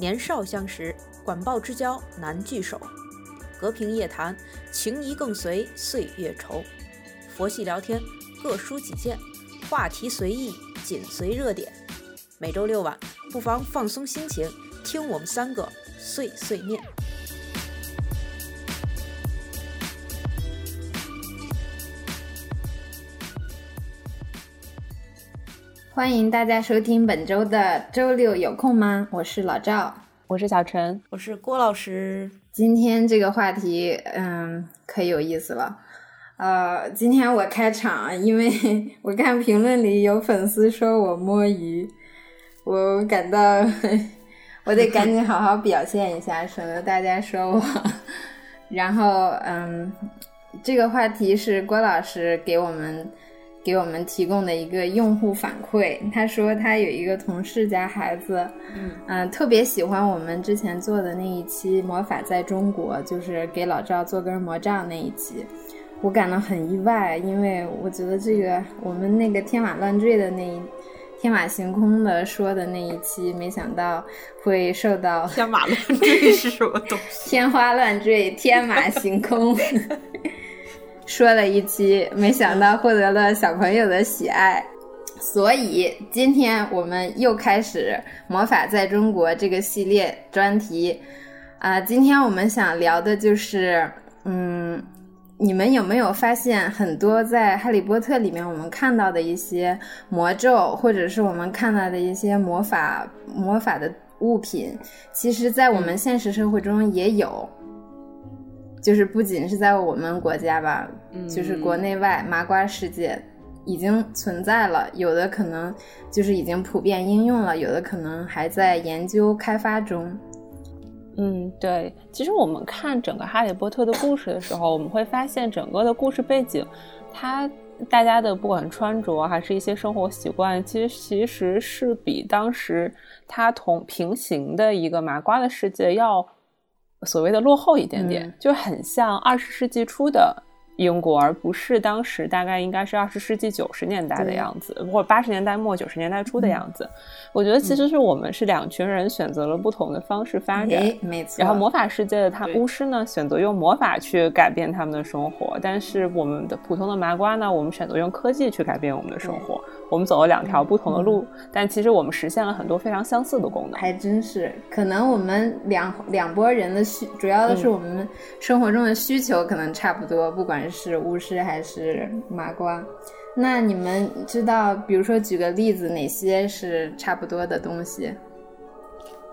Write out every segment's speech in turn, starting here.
年少相识，管鲍之交难聚首。和平夜谈，情谊更随岁月稠。佛系聊天，各抒己见，话题随意，紧随热点。每周六晚，不妨放松心情，听我们三个碎碎念。欢迎大家收听本周的周六有空吗？我是老赵，我是小陈，我是郭老师。今天这个话题，嗯，可有意思了。呃，今天我开场，因为 我看评论里有粉丝说我摸鱼，我感到 我得赶紧好好表现一下，省得大家说我。然后，嗯，这个话题是郭老师给我们。给我们提供的一个用户反馈，他说他有一个同事家孩子，嗯，特别喜欢我们之前做的那一期《魔法在中国》，就是给老赵做根魔杖那一期，我感到很意外，因为我觉得这个我们那个天马乱坠的那一天马行空的说的那一期，没想到会受到天马乱坠是什么东西？天花乱坠，天马行空。说了一期，没想到获得了小朋友的喜爱，所以今天我们又开始《魔法在中国》这个系列专题。啊，今天我们想聊的就是，嗯，你们有没有发现很多在《哈利波特》里面我们看到的一些魔咒，或者是我们看到的一些魔法魔法的物品，其实在我们现实社会中也有。就是不仅是在我们国家吧，就是国内外麻瓜世界已经存在了，有的可能就是已经普遍应用了，有的可能还在研究开发中。嗯，对，其实我们看整个《哈利波特》的故事的时候，我们会发现整个的故事背景，它大家的不管穿着还是一些生活习惯，其实其实是比当时它同平行的一个麻瓜的世界要。所谓的落后一点点，就很像二十世纪初的。英国，而不是当时大概应该是二十世纪九十年代的样子，或者八十年代末九十年代初的样子。我觉得其实是我们是两群人选择了不同的方式发展，没错。然后魔法世界的他巫师呢，选择用魔法去改变他们的生活，但是我们的普通的麻瓜呢，我们选择用科技去改变我们的生活。我们走了两条不同的路，但其实我们实现了很多非常相似的功能。还真是，可能我们两两拨人的需，主要的是我们生活中的需求可能差不多，不管。是巫师还是麻瓜？那你们知道，比如说举个例子，哪些是差不多的东西？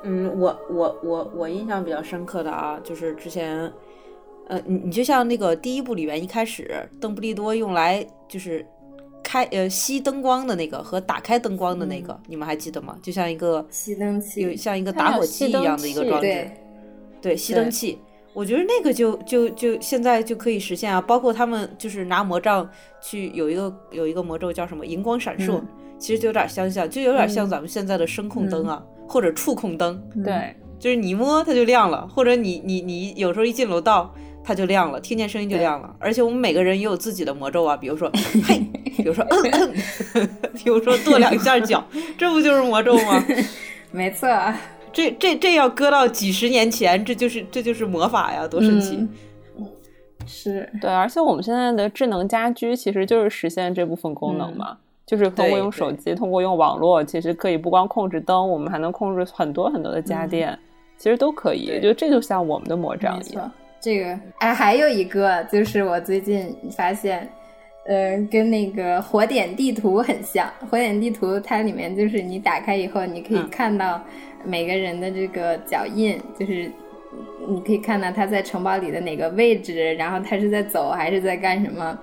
嗯，我我我我印象比较深刻的啊，就是之前，呃，你你就像那个第一部里面一开始，邓布利多用来就是开呃熄灯光的那个和打开灯光的那个，你们还记得吗？就像一个熄灯器，有像一个打火机一样的一个装置，对，熄灯器。我觉得那个就就就现在就可以实现啊，包括他们就是拿魔杖去有一个有一个魔咒叫什么荧光闪烁，其实就有点相像，就有点像咱们现在的声控灯啊，或者触控灯。对，就是你摸它就亮了，或者你你你有时候一进楼道它就亮了，听见声音就亮了。而且我们每个人也有自己的魔咒啊，比如说 嘿，比如说嗯嗯，比如说跺两下脚，这不就是魔咒吗？没错。这这这要搁到几十年前，这就是这就是魔法呀，多神奇！是对，而且我们现在的智能家居其实就是实现这部分功能嘛，就是通过用手机，通过用网络，其实可以不光控制灯，我们还能控制很多很多的家电，其实都可以。就这就像我们的魔杖一样。这个哎，还有一个就是我最近发现，呃，跟那个火点地图很像。火点地图它里面就是你打开以后，你可以看到。每个人的这个脚印，就是你可以看到他在城堡里的哪个位置，然后他是在走还是在干什么。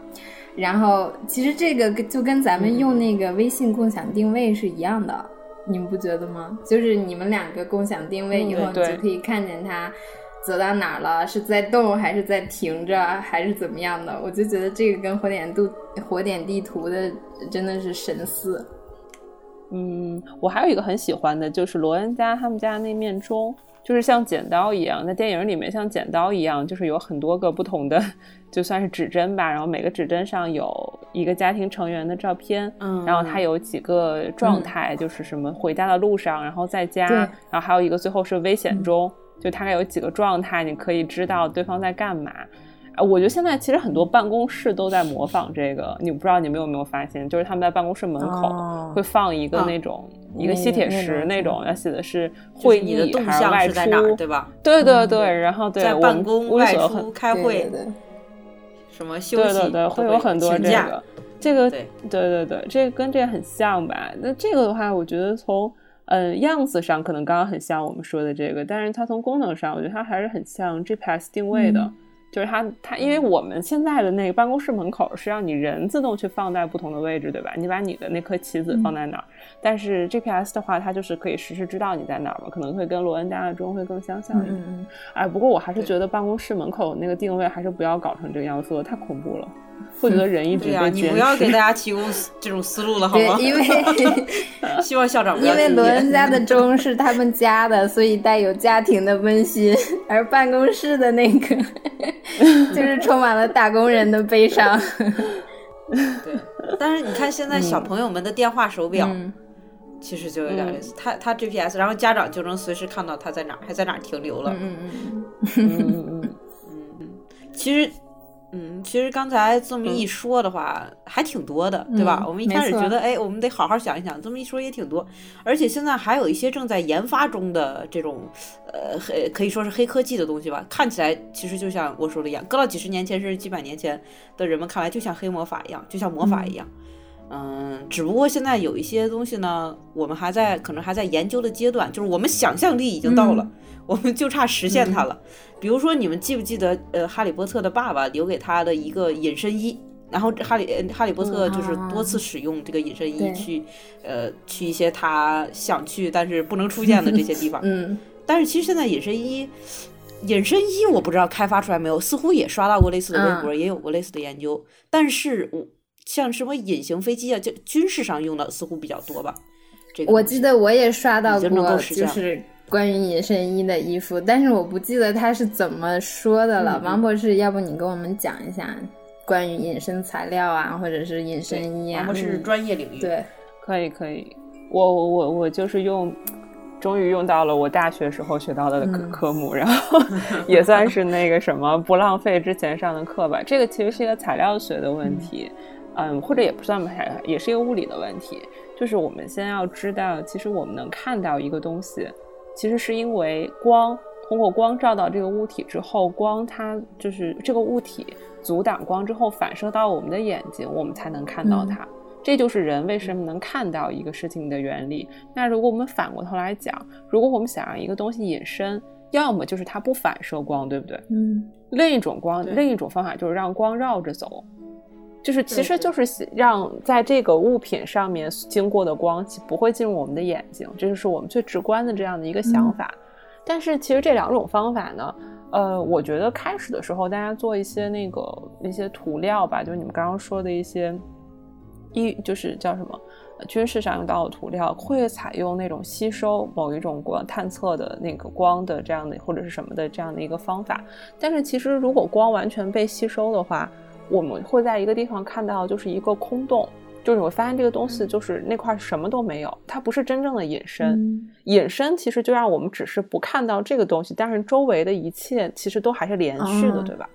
然后其实这个就跟咱们用那个微信共享定位是一样的，你们不觉得吗？就是你们两个共享定位以后，你就可以看见他走到哪了，是在动还是在停着，还是怎么样的？我就觉得这个跟火点度火点地图的真的是神似。嗯，我还有一个很喜欢的，就是罗恩家他们家那面钟，就是像剪刀一样，在电影里面像剪刀一样，就是有很多个不同的，就算是指针吧。然后每个指针上有一个家庭成员的照片，嗯，然后它有几个状态，就是什么回家的路上，然后在家，然后还有一个最后是危险中，就大概有几个状态，你可以知道对方在干嘛。啊，我觉得现在其实很多办公室都在模仿这个，你不知道你们有没有发现，就是他们在办公室门口会放一个那种一个吸铁石那种，要写的是会议还是外出，对吧？对对对，然后对在办公、外出、开会，什么休息，对对对，会有很多这个，这个对对对对，这个跟这个很像吧？那这个的话，我觉得从嗯样子上可能刚刚很像我们说的这个，但是它从功能上，我觉得它还是很像 GPS 定位的。就是它，它因为我们现在的那个办公室门口是让你人自动去放在不同的位置，对吧？你把你的那颗棋子放在哪儿，但是 GPS 的话，它就是可以实时知道你在哪儿嘛，可能会跟罗恩家的钟会更相像一点。哎，不过我还是觉得办公室门口那个定位还是不要搞成这个样子，太恐怖了。会觉得人一直被你不要给大家提供这种思路了，好吗？因为 希望校长因为罗恩家的钟是他们家的，所以带有家庭的温馨，而办公室的那个 就是充满了打工人的悲伤。对，但是你看现在小朋友们的电话手表，其实就有点类似，他他 GPS，然后家长就能随时看到他在哪儿，还在哪儿停留了。嗯嗯嗯嗯嗯嗯，其实。嗯，其实刚才这么一说的话，还挺多的，对吧？我们一开始觉得，哎，我们得好好想一想。这么一说也挺多，而且现在还有一些正在研发中的这种，呃，黑可以说是黑科技的东西吧。看起来其实就像我说的一样，搁到几十年前甚至几百年前的人们看来，就像黑魔法一样，就像魔法一样。嗯，只不过现在有一些东西呢，我们还在可能还在研究的阶段，就是我们想象力已经到了。我们就差实现它了，比如说你们记不记得，呃，哈利波特的爸爸留给他的一个隐身衣，然后哈利哈利波特就是多次使用这个隐身衣去，呃，去一些他想去但是不能出现的这些地方。嗯，但是其实现在隐身衣，隐身衣我不知道开发出来没有，似乎也刷到过类似的微博，也有过类似的研究，但是我像什么隐形飞机啊，就军事上用的似乎比较多吧。这个我记得我也刷到过，就是。关于隐身衣的衣服，但是我不记得他是怎么说的了。王博士，要不你跟我们讲一下关于隐身材料啊，或者是隐身衣啊？王博士专业领域，对，可以可以。我我我我就是用，终于用到了我大学时候学到的科科目，然后 也算是那个什么不浪费之前上的课吧。这个其实是一个材料学的问题，嗯，或者也不算吧，也是一个物理的问题。就是我们先要知道，其实我们能看到一个东西。其实是因为光通过光照到这个物体之后，光它就是这个物体阻挡光之后反射到我们的眼睛，我们才能看到它。这就是人为什么能看到一个事情的原理。那如果我们反过头来讲，如果我们想让一个东西隐身，要么就是它不反射光，对不对？嗯。另一种光，另一种方法就是让光绕着走，就是其实就是让在这个物品上面经过的光不会进入我们的眼睛，这就是我们最直观的这样的一个想法。但是其实这两种方法呢，呃，我觉得开始的时候大家做一些那个一些涂料吧，就是你们刚刚说的一些一就是叫什么军事上用到的涂料，会采用那种吸收某一种光探测的那个光的这样的或者是什么的这样的一个方法。但是其实如果光完全被吸收的话，我们会在一个地方看到就是一个空洞。就是我发现这个东西就是那块什么都没有，它不是真正的隐身。隐身其实就让我们只是不看到这个东西，但是周围的一切其实都还是连续的，对吧？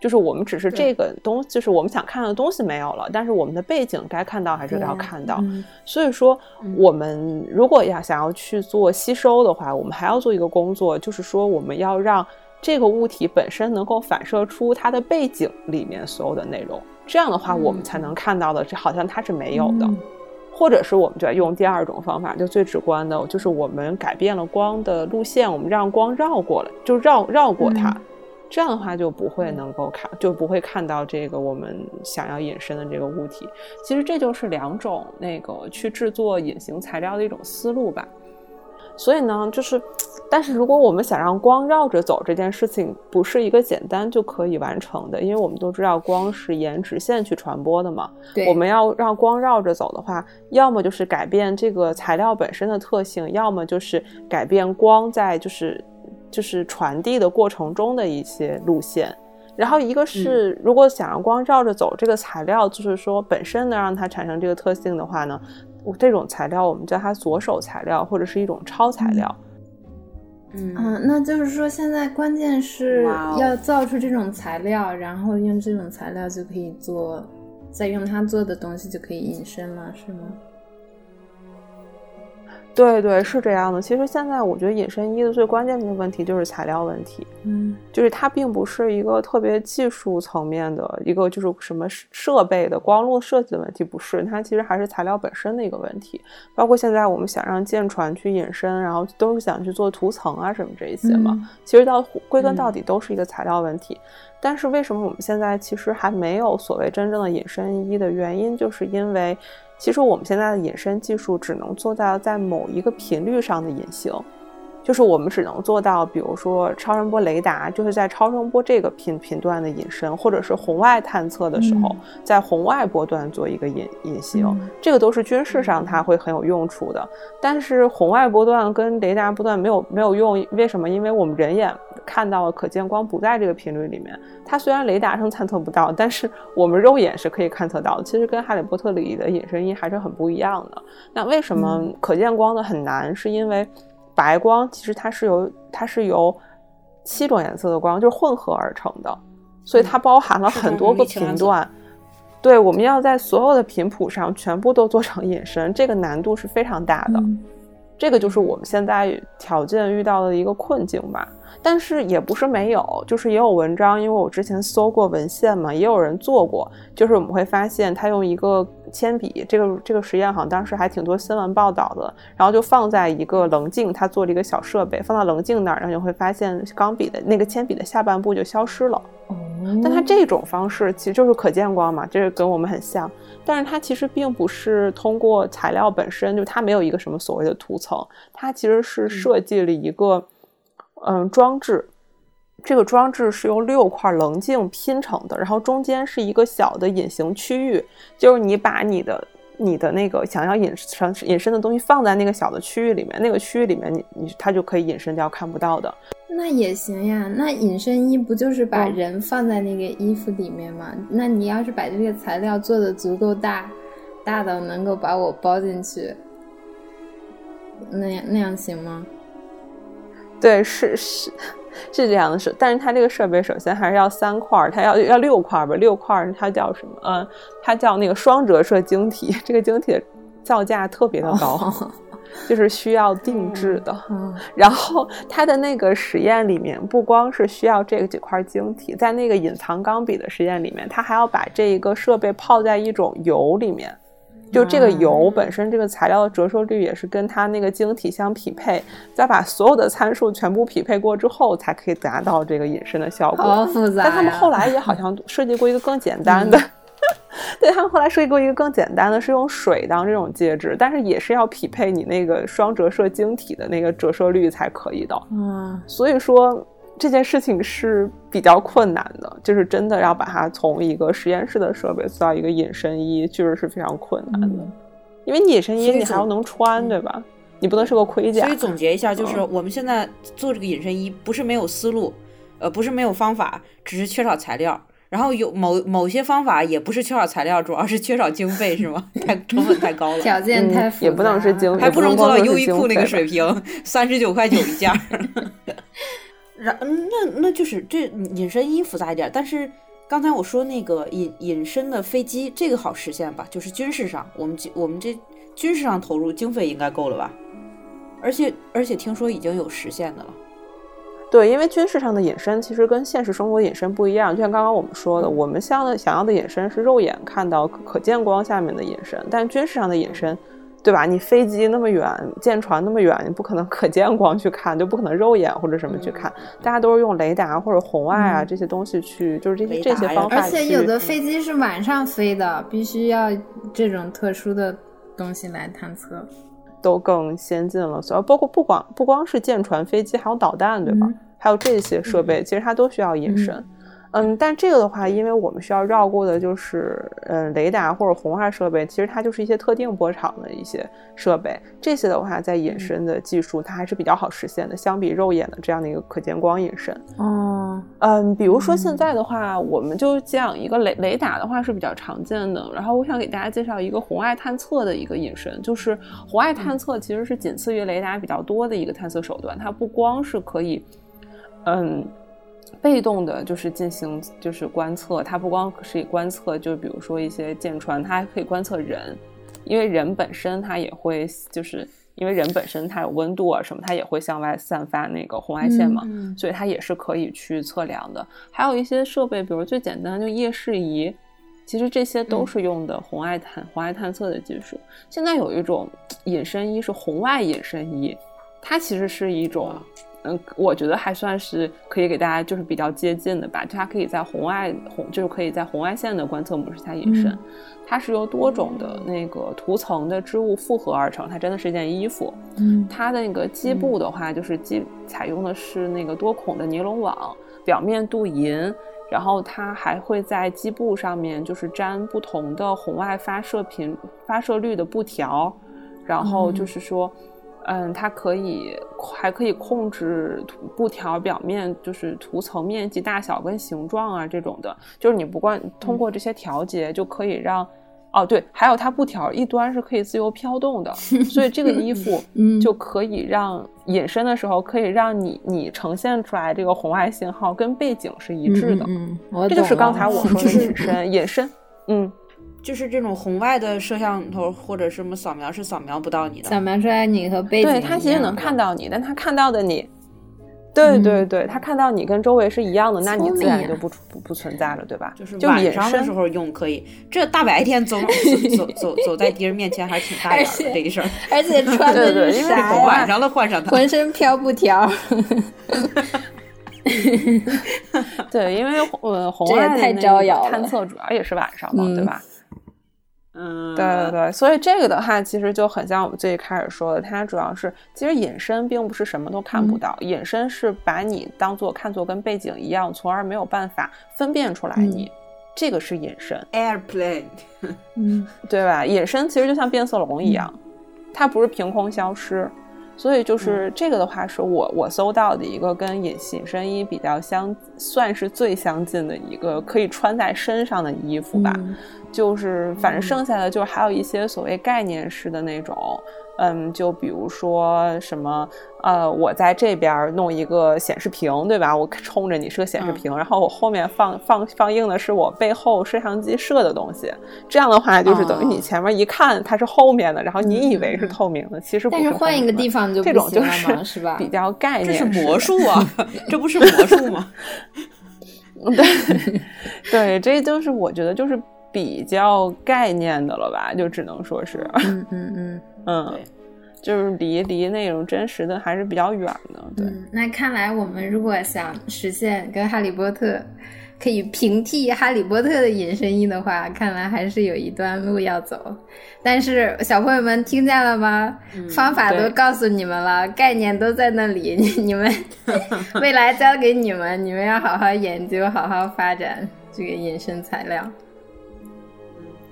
就是我们只是这个东，就是我们想看到的东西没有了，但是我们的背景该看到还是要看到。所以说，我们如果要想要去做吸收的话，我们还要做一个工作，就是说我们要让这个物体本身能够反射出它的背景里面所有的内容。这样的话，我们才能看到的，这好像它是没有的，或者是我们就要用第二种方法，就最直观的，就是我们改变了光的路线，我们让光绕过了，就绕绕过它，这样的话就不会能够看，就不会看到这个我们想要隐身的这个物体。其实这就是两种那个去制作隐形材料的一种思路吧。所以呢，就是，但是如果我们想让光绕着走这件事情，不是一个简单就可以完成的，因为我们都知道光是沿直线去传播的嘛。对，我们要让光绕着走的话，要么就是改变这个材料本身的特性，要么就是改变光在就是就是传递的过程中的一些路线。然后一个是，如果想让光绕着走，这个材料就是说本身能让它产生这个特性的话呢，这种材料我们叫它左手材料或者是一种超材料。嗯，那就是说现在关键是要造出这种材料，然后用这种材料就可以做，再用它做的东西就可以隐身了，是吗？对对是这样的。其实现在我觉得隐身衣的最关键的问题就是材料问题，嗯，就是它并不是一个特别技术层面的一个就是什么设备的光路设计的问题，不是，它其实还是材料本身的一个问题。包括现在我们想让舰船去隐身，然后都是想去做涂层啊什么这一些嘛，其实到归根到底都是一个材料问题。但是为什么我们现在其实还没有所谓真正的隐身衣的原因，就是因为。其实我们现在的隐身技术只能做到在某一个频率上的隐形，就是我们只能做到，比如说超声波雷达，就是在超声波这个频频段的隐身，或者是红外探测的时候，在红外波段做一个隐隐形，这个都是军事上它会很有用处的。但是红外波段跟雷达波段没有没有用，为什么？因为我们人眼。看到了可见光不在这个频率里面，它虽然雷达上探测不到，但是我们肉眼是可以探测到。其实跟《哈利波特》里的隐身衣还是很不一样的。那为什么可见光的很难？是因为白光其实它是由它是由七种颜色的光就是混合而成的，所以它包含了很多个频段。对，我们要在所有的频谱上全部都做成隐身，这个难度是非常大的。这个就是我们现在条件遇到的一个困境吧。但是也不是没有，就是也有文章，因为我之前搜过文献嘛，也有人做过。就是我们会发现，他用一个铅笔，这个这个实验好像当时还挺多新闻报道的。然后就放在一个棱镜，他做了一个小设备，放到棱镜那儿，然后你会发现钢笔的那个铅笔的下半部就消失了。哦。但它这种方式其实就是可见光嘛，这个跟我们很像。但是它其实并不是通过材料本身，就它没有一个什么所谓的涂层，它其实是设计了一个。嗯，装置，这个装置是由六块棱镜拼成的，然后中间是一个小的隐形区域，就是你把你的你的那个想要隐身隐身的东西放在那个小的区域里面，那个区域里面你你它就可以隐身掉看不到的。那也行呀，那隐身衣不就是把人放在那个衣服里面吗？那你要是把这个材料做的足够大，大到能够把我包进去，那样那样行吗？对，是是是这样的，是，但是它这个设备首先还是要三块，它要要六块吧，六块它叫什么？嗯，它叫那个双折射晶体，这个晶体的造价特别的高，就是需要定制的。然后它的那个实验里面，不光是需要这个几块晶体，在那个隐藏钢笔的实验里面，它还要把这一个设备泡在一种油里面。就这个油本身，这个材料的折射率也是跟它那个晶体相匹配，再把所有的参数全部匹配过之后，才可以达到这个隐身的效果。好复杂。但他们后来也好像设计过一个更简单的，对他们后来设计过一个更简单的，是用水当这种介质，但是也是要匹配你那个双折射晶体的那个折射率才可以的。嗯，所以说。这件事情是比较困难的，就是真的要把它从一个实验室的设备做到一个隐身衣，确实是非常困难的。因为你隐身衣你还要能穿，对吧？你不能是个盔甲。所以总结一下，就是我们现在做这个隐身衣，不是没有思路，呃，不是没有方法，只是缺少材料。然后有某某些方法也不是缺少材料，主要是缺少经费，是吗？太成本太高了，条件太也不能是经费，还不能做到优衣库那个水平，三十九块九一件。然那那就是这隐身衣复杂一点，但是刚才我说那个隐隐身的飞机，这个好实现吧？就是军事上，我们我们这军事上投入经费应该够了吧？而且而且听说已经有实现的了。对，因为军事上的隐身其实跟现实生活隐身不一样，就像刚刚我们说的，我们想的想要的隐身是肉眼看到可见光下面的隐身，但军事上的隐身。对吧？你飞机那么远，舰船那么远，你不可能可见光去看，就不可能肉眼或者什么去看。大家都是用雷达或者红外啊这些东西去，就是这些这些方法。而且有的飞机是晚上飞的，必须要这种特殊的东西来探测，都更先进了。所以包括不光不光是舰船、飞机，还有导弹，对吧？还有这些设备，其实它都需要隐身。嗯，但这个的话，因为我们需要绕过的就是，嗯，雷达或者红外设备，其实它就是一些特定波长的一些设备。这些的话，在隐身的技术，它还是比较好实现的，相比肉眼的这样的一个可见光隐身。哦，嗯，比如说现在的话，我们就讲一个雷雷达的话是比较常见的。然后我想给大家介绍一个红外探测的一个隐身，就是红外探测其实是仅次于雷达比较多的一个探测手段。它不光是可以，嗯。被动的，就是进行就是观测，它不光是以观测，就比如说一些舰船，它还可以观测人，因为人本身它也会，就是因为人本身它有温度啊什么，它也会向外散发那个红外线嘛，所以它也是可以去测量的。还有一些设备，比如最简单就夜视仪，其实这些都是用的红外探红外探测的技术。现在有一种隐身衣是红外隐身衣，它其实是一种。嗯，我觉得还算是可以给大家就是比较接近的吧。它可以在红外红，就是可以在红外线的观测模式下隐身。它是由多种的那个涂层的织物复合而成，它真的是一件衣服。嗯，它的那个基部的话，就是基采用的是那个多孔的尼龙网，表面镀银，然后它还会在基部上面就是粘不同的红外发射频、发射率的布条，然后就是说。嗯，它可以还可以控制布条表面，就是涂层面积大小跟形状啊这种的，就是你不管通过这些调节就可以让，哦对，还有它布条一端是可以自由飘动的，所以这个衣服 就可以让隐身的时候可以让你你呈现出来这个红外信号跟背景是一致的，嗯，这就是刚才我 说的隐身，隐身，嗯。就是这种红外的摄像头或者什么扫描是扫描不到你的，扫描出来你和背景，对，他其实能看到你，但他看到的你，对对对，他看到你跟周围是一样的，那你自然就不不不存在了，对吧？就是晚上的时候用可以，这大白天走 走走走在敌人面前还是挺大眼的这一身，而且穿 的是啥呀？晚上了换上它，浑身飘布条。对，因为呃红外太招摇探测主要也是晚上嘛，对吧？嗯，对对对，所以这个的话，其实就很像我们最一开始说的，它主要是其实隐身并不是什么都看不到，隐身是把你当做看作跟背景一样，从而没有办法分辨出来你，这个是隐身。Airplane，嗯，对吧？隐身其实就像变色龙一样，它不是凭空消失，所以就是这个的话，是我我搜到的一个跟隐隐身衣比较相算是最相近的一个可以穿在身上的衣服吧。就是，反正剩下的就是还有一些所谓概念式的那种，嗯，就比如说什么，呃，我在这边弄一个显示屏，对吧？我冲着你是个显示屏，然后我后面放放放映的是我背后摄像机摄的东西，这样的话就是等于你前面一看它是后面的，然后你以为是透明的，其实但是换一个地方就这种就是是吧？比较概念，这是魔术啊，这不是魔术吗？对对，这就是我觉得就是。比较概念的了吧，就只能说是，嗯嗯嗯嗯，就是离离那种真实的还是比较远的。对，那看来我们如果想实现跟哈利波特可以平替哈利波特的隐身衣的话，看来还是有一段路要走。但是小朋友们听见了吗？方法都告诉你们了，概念都在那里，你们 未来交给你们，你们要好好研究，好好发展这个隐身材料。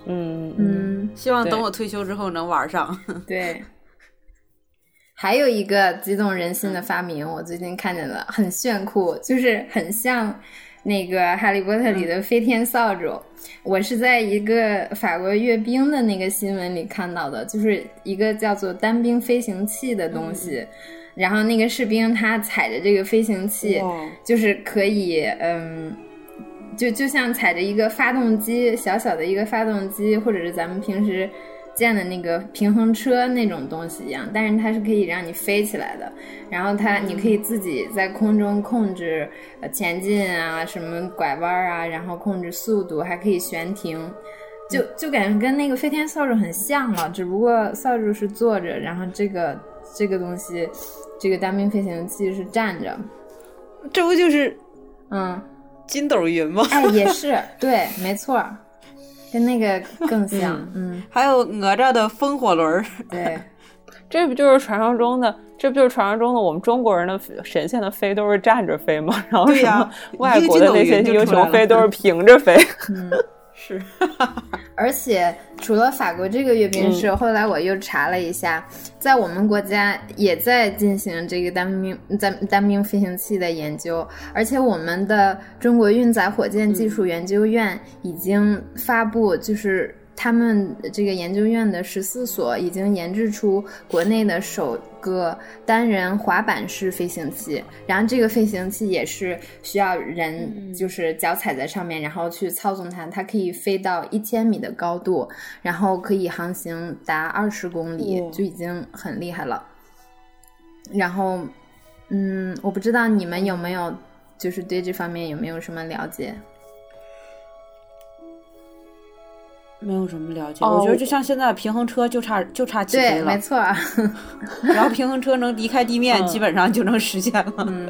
嗯嗯，希望等我退休之后能玩上。对，还有一个激动人心的发明，我最近看见了，很炫酷，就是很像那个《哈利波特》里的飞天扫帚。我是在一个法国阅兵的那个新闻里看到的，就是一个叫做单兵飞行器的东西，然后那个士兵他踩着这个飞行器，就是可以嗯。就就像踩着一个发动机，小小的一个发动机，或者是咱们平时见的那个平衡车那种东西一样，但是它是可以让你飞起来的。然后它，你可以自己在空中控制呃前进啊，什么拐弯啊，然后控制速度，还可以悬停，就就感觉跟那个飞天扫帚很像了，只不过扫帚是坐着，然后这个这个东西，这个单兵飞行器是站着。这不就是嗯。筋斗云吗？哎，也是，对，没错，跟那个更像。嗯，还有哪吒的风火轮儿。对，这不就是传说中的？这不就是传说中的我们中国人的神仙的飞都是站着飞吗？然后什么外国的那些英雄飞都是平着飞？嗯，是。而且除了法国这个阅兵式，后来我又查了一下，在我们国家也在进行这个单兵单单兵飞行器的研究，而且我们的中国运载火箭技术研究院已经发布，就是。他们这个研究院的十四所已经研制出国内的首个单人滑板式飞行器，然后这个飞行器也是需要人就是脚踩在上面，然后去操纵它，它可以飞到一千米的高度，然后可以航行达二十公里，就已经很厉害了。然后，嗯，我不知道你们有没有就是对这方面有没有什么了解？没有什么了解，我觉得就像现在平衡车就差就差起飞了，没错。然后平衡车能离开地面，基本上就能实现了。嗯，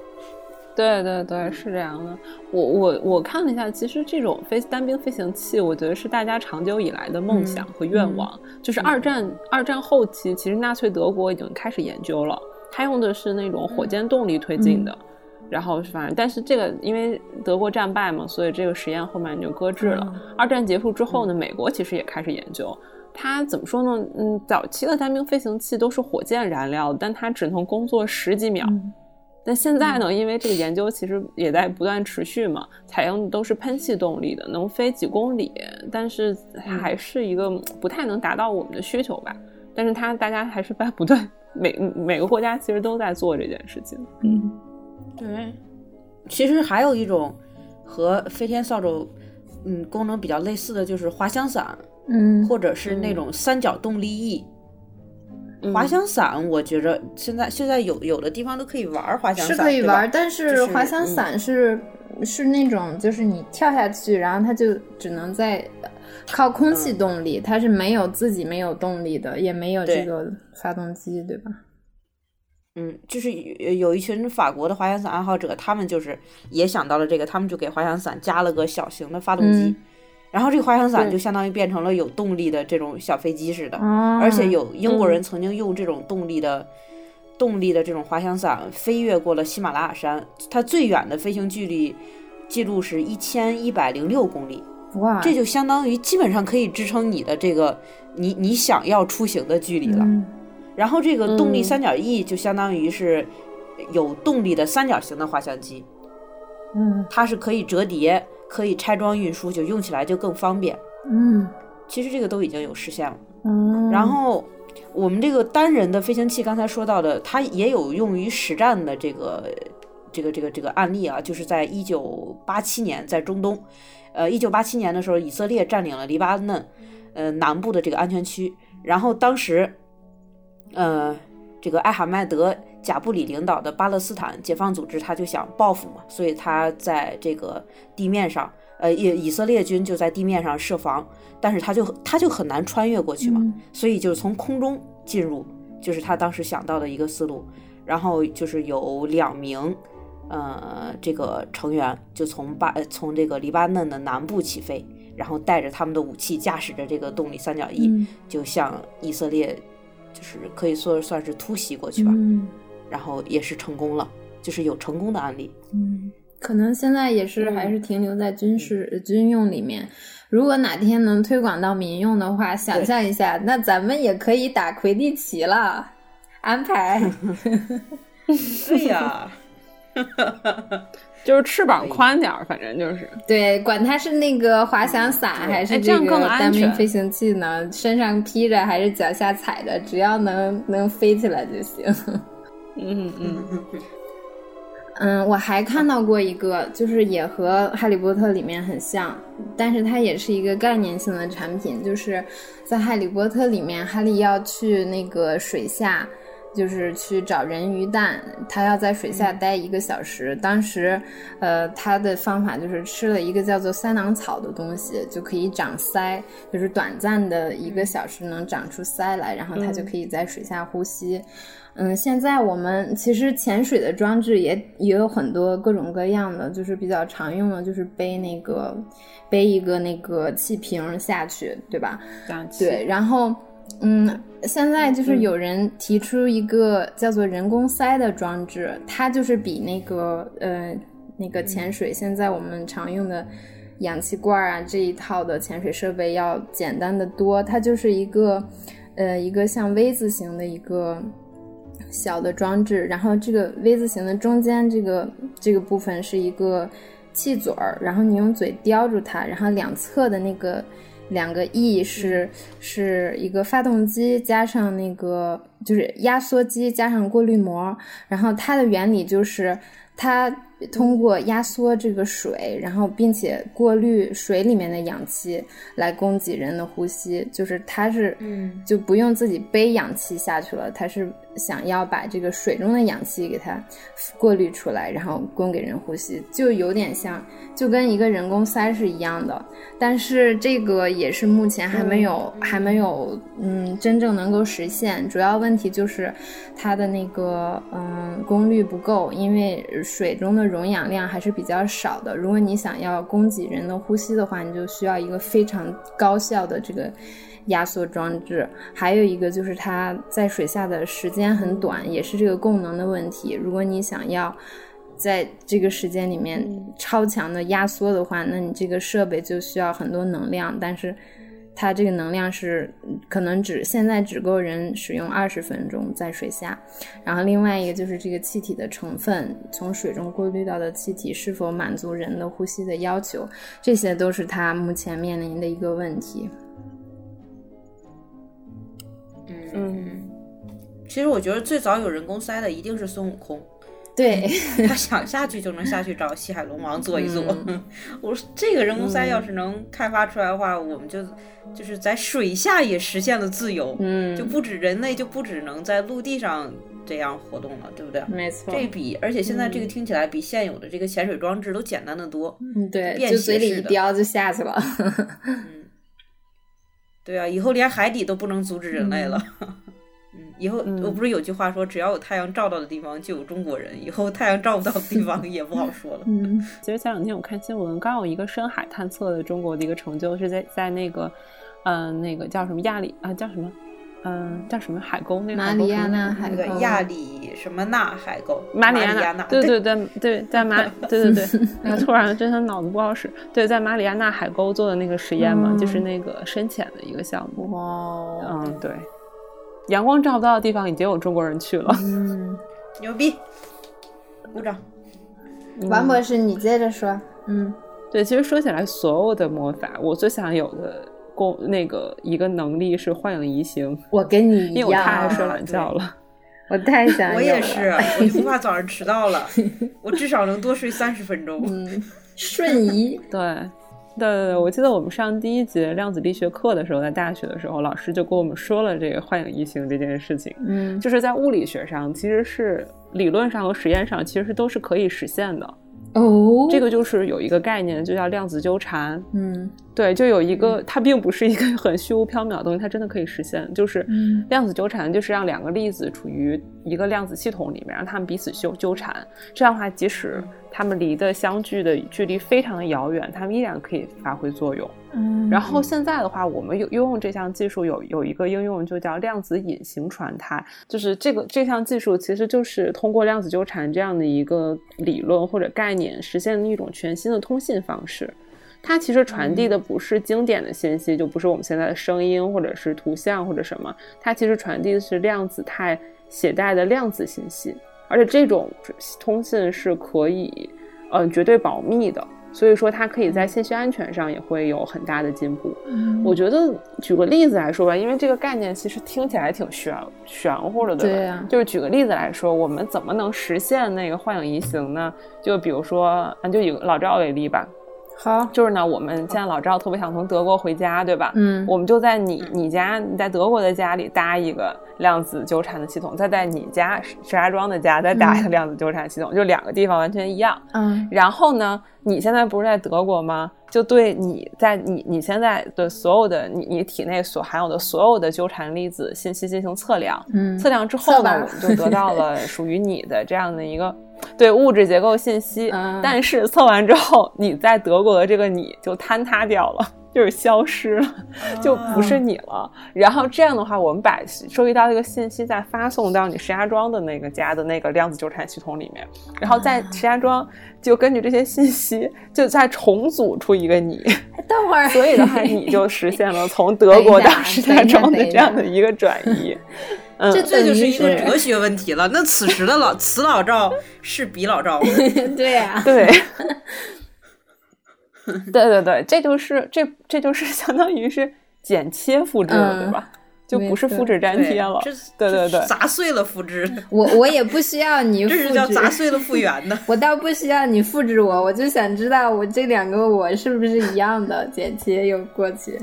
对对对，是这样的。我我我看了一下，其实这种飞单兵飞行器，我觉得是大家长久以来的梦想和愿望。就是二战二战后期，其实纳粹德国已经开始研究了，它用的是那种火箭动力推进的。然后反正，但是这个因为德国战败嘛，所以这个实验后面就搁置了。二战结束之后呢，美国其实也开始研究。它怎么说呢？嗯，早期的单兵飞行器都是火箭燃料，但它只能工作十几秒。但现在呢，因为这个研究其实也在不断持续嘛，采用的都是喷气动力的，能飞几公里，但是还是一个不太能达到我们的需求吧。但是它大家还是在不断，每每个国家其实都在做这件事情。嗯。对，其实还有一种和飞天扫帚，嗯，功能比较类似的就是滑翔伞，嗯，或者是那种三角动力翼。滑翔伞，我觉着现在现在有有的地方都可以玩滑翔伞，是可以玩，但是滑翔伞是是那种就是你跳下去，然后它就只能在靠空气动力，它是没有自己没有动力的，也没有这个发动机，对吧？嗯，就是有有一群法国的滑翔伞爱好者，他们就是也想到了这个，他们就给滑翔伞加了个小型的发动机，然后这个滑翔伞就相当于变成了有动力的这种小飞机似的。而且有英国人曾经用这种动力的动力的这种滑翔伞飞越过了喜马拉雅山，它最远的飞行距离记录是一千一百零六公里。哇，这就相当于基本上可以支撑你的这个你你想要出行的距离了。然后这个动力三角翼就相当于是有动力的三角形的滑翔机，嗯，它是可以折叠、可以拆装运输，就用起来就更方便。嗯，其实这个都已经有实现了。嗯，然后我们这个单人的飞行器，刚才说到的，它也有用于实战的这个这个这个这个案例啊，就是在一九八七年在中东，呃，一九八七年的时候，以色列占领了黎巴嫩呃南部的这个安全区，然后当时。呃，这个艾哈迈德·贾布里领导的巴勒斯坦解放组织，他就想报复嘛，所以他在这个地面上，呃，以以色列军就在地面上设防，但是他就他就很难穿越过去嘛，所以就是从空中进入，就是他当时想到的一个思路。然后就是有两名，呃，这个成员就从巴从这个黎巴嫩的南部起飞，然后带着他们的武器，驾驶着这个动力三角翼，就向以色列。就是可以说算是突袭过去吧，嗯，然后也是成功了，就是有成功的案例。嗯，可能现在也是还是停留在军事军用里面。如果哪天能推广到民用的话，想象一下，那咱们也可以打魁地奇了。安排，对呀。就是翅膀宽点儿，反正就是对，管它是那个滑翔伞还是这个单兵飞行器呢，身上披着还是脚下踩着，只要能能飞起来就行。嗯嗯 嗯，我还看到过一个，就是也和《哈利波特》里面很像，但是它也是一个概念性的产品，就是在《哈利波特》里面，哈利要去那个水下。就是去找人鱼蛋，他要在水下待一个小时。当时，呃，他的方法就是吃了一个叫做三囊草的东西，就可以长鳃，就是短暂的一个小时能长出鳃来，然后他就可以在水下呼吸。嗯，现在我们其实潜水的装置也也有很多各种各样的，就是比较常用的，就是背那个背一个那个气瓶下去，对吧？对，然后。嗯，现在就是有人提出一个叫做人工鳃的装置，它就是比那个呃那个潜水现在我们常用的氧气罐啊这一套的潜水设备要简单的多。它就是一个呃一个像 V 字形的一个小的装置，然后这个 V 字形的中间这个这个部分是一个气嘴儿，然后你用嘴叼住它，然后两侧的那个。两个 E 是是一个发动机加上那个就是压缩机加上过滤膜，然后它的原理就是它通过压缩这个水，然后并且过滤水里面的氧气来供给人的呼吸，就是它是嗯就不用自己背氧气下去了，它是想要把这个水中的氧气给它过滤出来，然后供给人呼吸，就有点像就跟一个人工鳃是一样的。但是这个也是目前还没有、还没有嗯真正能够实现。主要问题就是它的那个嗯功率不够，因为水中的溶氧量还是比较少的。如果你想要供给人的呼吸的话，你就需要一个非常高效的这个压缩装置。还有一个就是它在水下的时间很短，也是这个供能的问题。如果你想要在这个时间里面超强的压缩的话，那你这个设备就需要很多能量，但是它这个能量是可能只现在只够人使用二十分钟在水下。然后另外一个就是这个气体的成分，从水中过滤到的气体是否满足人的呼吸的要求，这些都是它目前面临的一个问题。嗯，其实我觉得最早有人工鳃的一定是孙悟空，对，他想下去就能下去找西海龙王坐一坐。我说这个人工鳃要是能开发出来的话，我们就就是在水下也实现了自由，嗯就不止人类就不只能在陆地上这样活动了，对不对？没错，这比而且现在这个听起来比现有的这个潜水装置都简单的多。嗯对，便就嘴里一叼就下去了。对啊，以后连海底都不能阻止人类了。嗯，以后我不是有句话说，只要有太阳照到的地方就有中国人，以后太阳照不到的地方也不好说了。嗯其实前两天我看新闻，刚有一个深海探测的中国的一个成就，是在在那个，嗯、那个叫什么亚里啊，叫什么，嗯、叫什么海沟那个马里亚纳海沟那个亚里什么纳海沟，马里里亚纳，对对对对，在马，对对对，那 突然真的脑子不好使。对，在马里亚纳海沟做的那个实验嘛，就是那个深潜的一个项目。哇哦，嗯，对，阳光照不到的地方已经有中国人去了。嗯，牛逼，鼓掌。王博士，你接着说。嗯。对，其实说起来，所有的魔法，我最想有的功那个一个能力是幻影移形，我跟你一因为我太爱样，睡懒觉了。我太想有我也是，我就不怕早上迟到了，我至少能多睡三十分钟。嗯，瞬移，对，对对对，我记得我们上第一节量子力学课的时候，在大学的时候，老师就跟我们说了这个幻影移形这件事情。嗯就是在物理学上，其实是理论上和实验上，其实都是可以实现的。哦，这个就是有一个概念，就叫量子纠缠。嗯对，就有一个，它并不是一个很虚无缥缈的东西，它真的可以实现。就是嗯量子纠缠，就是让两个粒子处于一个量子系统里面，让它们彼此纠纠缠。这样的话，即使它们离的相距的距离非常的遥远，它们依然可以发挥作用。嗯，然后现在的话，我们有应用这项技术有有一个应用，就叫量子隐形传态。就是这个这项技术其实就是通过量子纠缠这样的一个理论或者概念，实现了一种全新的通信方式。它其实传递的不是经典的信息，就不是我们现在的声音或者是图像或者什么，它其实传递的是量子态携带的量子信息，而且这种通信是可以，嗯、绝对保密的。所以说，它可以在信息安全上也会有很大的进步。嗯我觉得举个例子来说吧，因为这个概念其实听起来挺玄玄乎的，对吧？对呀就是举个例子来说，我们怎么能实现那个幻影移形呢？就比如说，啊，就以老赵为例吧，好，就是呢，我们现在老赵特别想从德国回家，对吧？嗯我们就在你你家你在德国的家里搭一个量子纠缠的系统，再在你家石家庄的家再打一个量子纠缠系统，就两个地方完全一样。嗯然后呢，你现在不是在德国吗？就对你在你你现在的所有的你你体内所含有的所有的纠缠粒子信息进行测量。嗯，测量之后呢，我们就得到了 属于你的这样的一个对物质结构信息。嗯但是测完之后，你在德国的这个你就坍塌掉了。就是消失了，就不是你了。然后这样的话，我们把收集到这个信息再发送到你石家庄的那个家的那个量子纠缠系统里面，然后在石家庄就根据这些信息，就再重组出一个你。等会儿，所以的话，你就实现了从德国到石家庄的这样的一个转移。嗯，这这就是一个哲学问题了。那此时的老此老赵是彼老赵吗？对呀，对。对对对，这就是这这就是 相当于是剪切复制了，对吧？就不是复制粘贴了。对对对，砸碎了复制。我我也不需要你，这是叫砸碎了复原的。我倒不需要你复制我，我就想知道我这两个我是不是一样的，剪切又过去。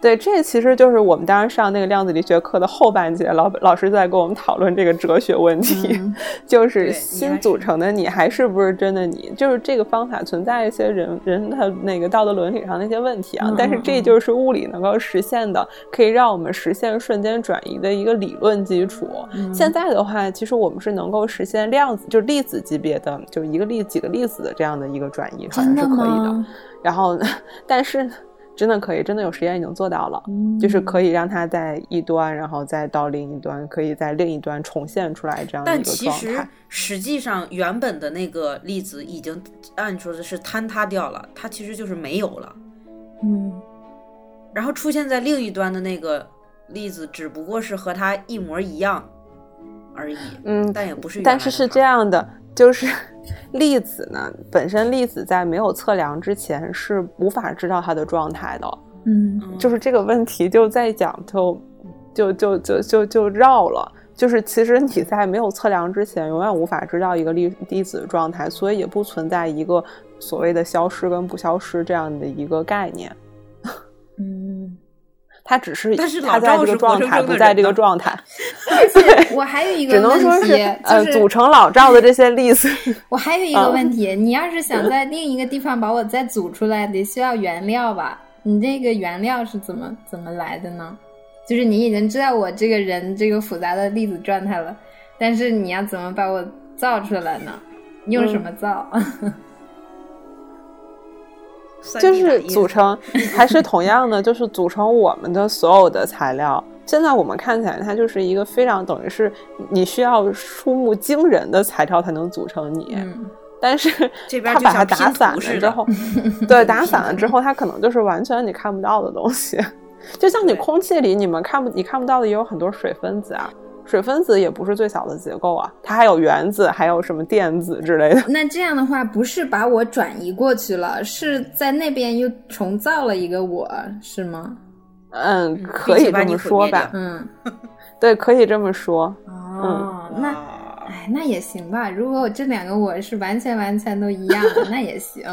对，这其实就是我们当时上那个量子力学课的后半节，老老师在跟我们讨论这个哲学问题，就是新组成的你还是不是真的你？就是这个方法存在一些人人的那个道德伦理上的一些问题啊。但是这就是物理能够实现的，可以让我们实现瞬间转移的一个理论基础。现在的话，其实我们是能够实现量子，就是粒子级别的，就一个粒几个粒子的这样的一个转移，好像是可以的。然后，但是。真的可以，真的有实验已经做到了，就是可以让它在一端，然后再到另一端，可以在另一端重现出来这样的一个状态。但其实实际上原本的那个粒子已经按说的是坍塌掉了，它其实就是没有了。嗯，然后出现在另一端的那个粒子只不过是和它一模一样而已。嗯，但也不是。但是是这样的，就是。粒子呢，本身粒子在没有测量之前是无法知道它的状态的。嗯，就是这个问题就在讲，就就就就就就绕了。就是其实你在没有测量之前，永远无法知道一个粒粒子的状态，所以也不存在一个所谓的消失跟不消失这样的一个概念。嗯。他只是，但是他在这个状态不在这个状态。我还有一个只能说是呃，组成老赵的这些例子。我还有一个问题，你要是想在另一个地方把我再组出来，得需要原料吧？你这个原料是怎么怎么来的呢？就是你已经知道我这个人这个复杂的粒子状态了，但是你要怎么把我造出来呢？用什么造？就是组 成，还是同样的，就是组成我们的所有的材料。现在我们看起来，它就是一个非常等于是你需要数目惊人的材料才能组成你。但是他把它 打散了之后，对，打散了之后，它可能就是完全你看不到的东西。就像你空气里，你们看不你看不到的也有很多水分子啊。水分子也不是最小的结构啊，它还有原子，还有什么电子之类的。那这样的话，不是把我转移过去了，是在那边又重造了一个我，是吗？嗯，可以这么说吧。嗯，对，可以这么说。哦，那，哎，那也行吧。如果我这两个我是完全完全都一样的，那也行。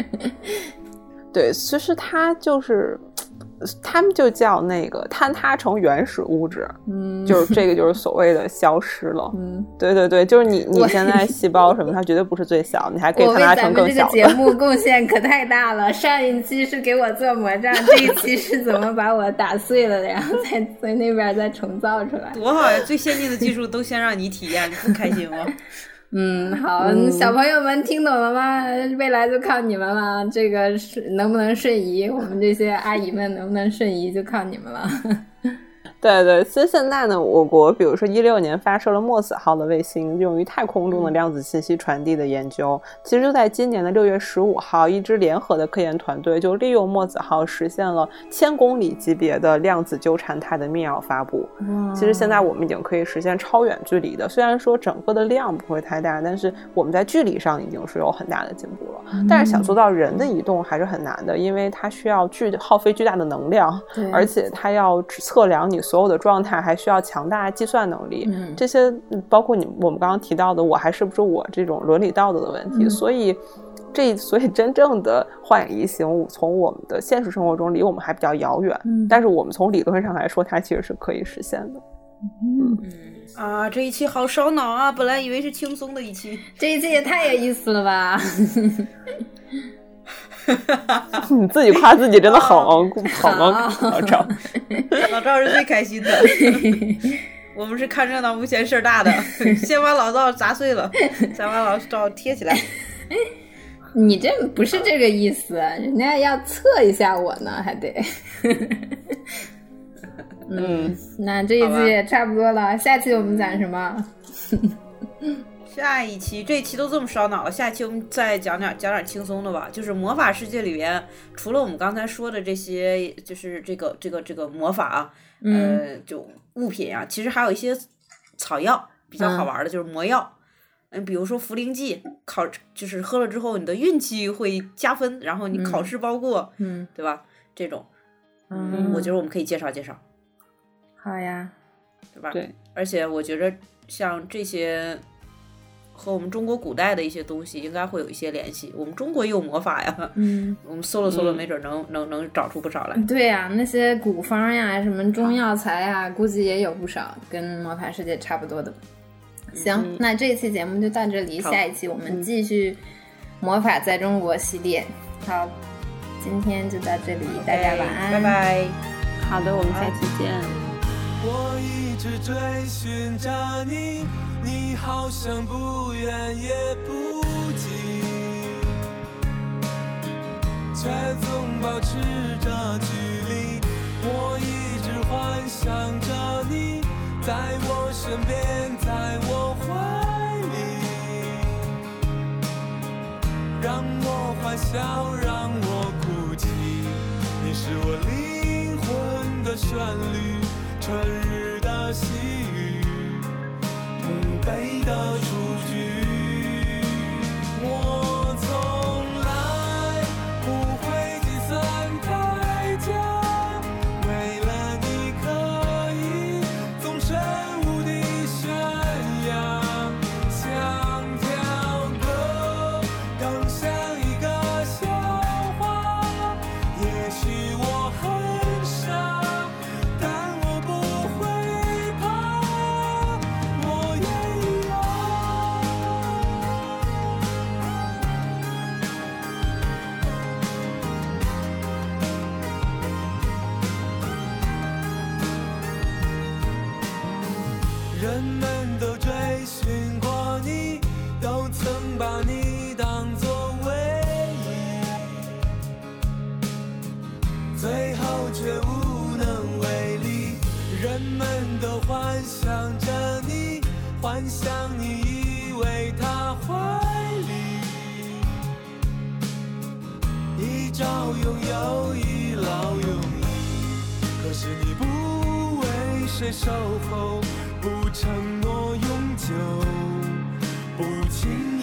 对，其实它就是。他们就叫那个坍塌成原始物质，嗯，就是这个就是所谓的消失了，嗯，对对对，就是你你现在细胞什么，它绝对不是最小，你还可以坍塌成更小的。节目贡献可太大了，上一期是给我做魔杖，这一期是怎么把我打碎了，然后再在那边再重造出来，多好呀！最先进的技术都先让你体验，你不开心吗？嗯，好，小朋友们听懂了吗？未来就靠你们了。这个是能不能瞬移，我们这些阿姨们能不能瞬移，就靠你们了。对对，其实现在呢，我国比如说一六年发射了墨子号的卫星，用于太空中的量子信息传递的研究。其实就在今年的六月十五号，一支联合的科研团队就利用墨子号实现了千公里级别的量子纠缠态的密钥发布。其实现在我们已经可以实现超远距离的，虽然说整个的量不会太大，但是我们在距离上已经是有很大的进步了。但是想做到人的移动还是很难的，因为它需要巨耗费巨大的能量，而且它要测量你。所有的状态还需要强大计算能力，这些包括你我们刚刚提到的，我还是不是我这种伦理道德的问题。所以，这所以真正的幻影移形，从我们的现实生活中离我们还比较遥远。但是我们从理论上来说，它其实是可以实现的。嗯啊，这一期好烧脑啊！本来以为是轻松的一期，这一期也太有意思了吧！你自己夸自己真的好好吗？老赵，老赵是最开心的。我们是看热闹不嫌事儿大的，先把老赵砸碎了，再把老赵贴起来。你这不是这个意思，人家要测一下我呢，还得。嗯，那这一期也差不多了，下期我们讲什么？下一期这一期都这么烧脑了，下一期我们再讲点讲点轻松的吧。就是魔法世界里边，除了我们刚才说的这些，就是这个这个这个魔法，呃，就物品啊，其实还有一些草药比较好玩的，就是魔药。嗯，比如说茯苓剂，考就是喝了之后你的运气会加分，然后你考试包过，嗯，对吧？这种，嗯，我觉得我们可以介绍介绍。好呀，对吧？对，而且我觉着像这些和我们中国古代的一些东西应该会有一些联系。我们中国也有魔法呀，嗯，我们搜了搜了，没准能能能找出不少来。对呀，那些古方呀，什么中药材呀，估计也有不少跟魔法世界差不多的。行，那这一期节目就到这里，下一期我们继续魔法在中国系列。好，今天就到这里，大家晚安，拜拜。好的，我们下期见。我一直追寻着你，你好像不远也不近，却总保持着距离。我一直幻想着你在我身边，在我怀里，让我欢笑，让我哭泣。你是我灵魂的旋律，春日的细雨，墓碑的雏菊。却无能为力。人们都幻想着你，幻想你依偎他怀里，一朝拥有，一老永逸。可是你不为谁守候，不承诺永久，不轻易。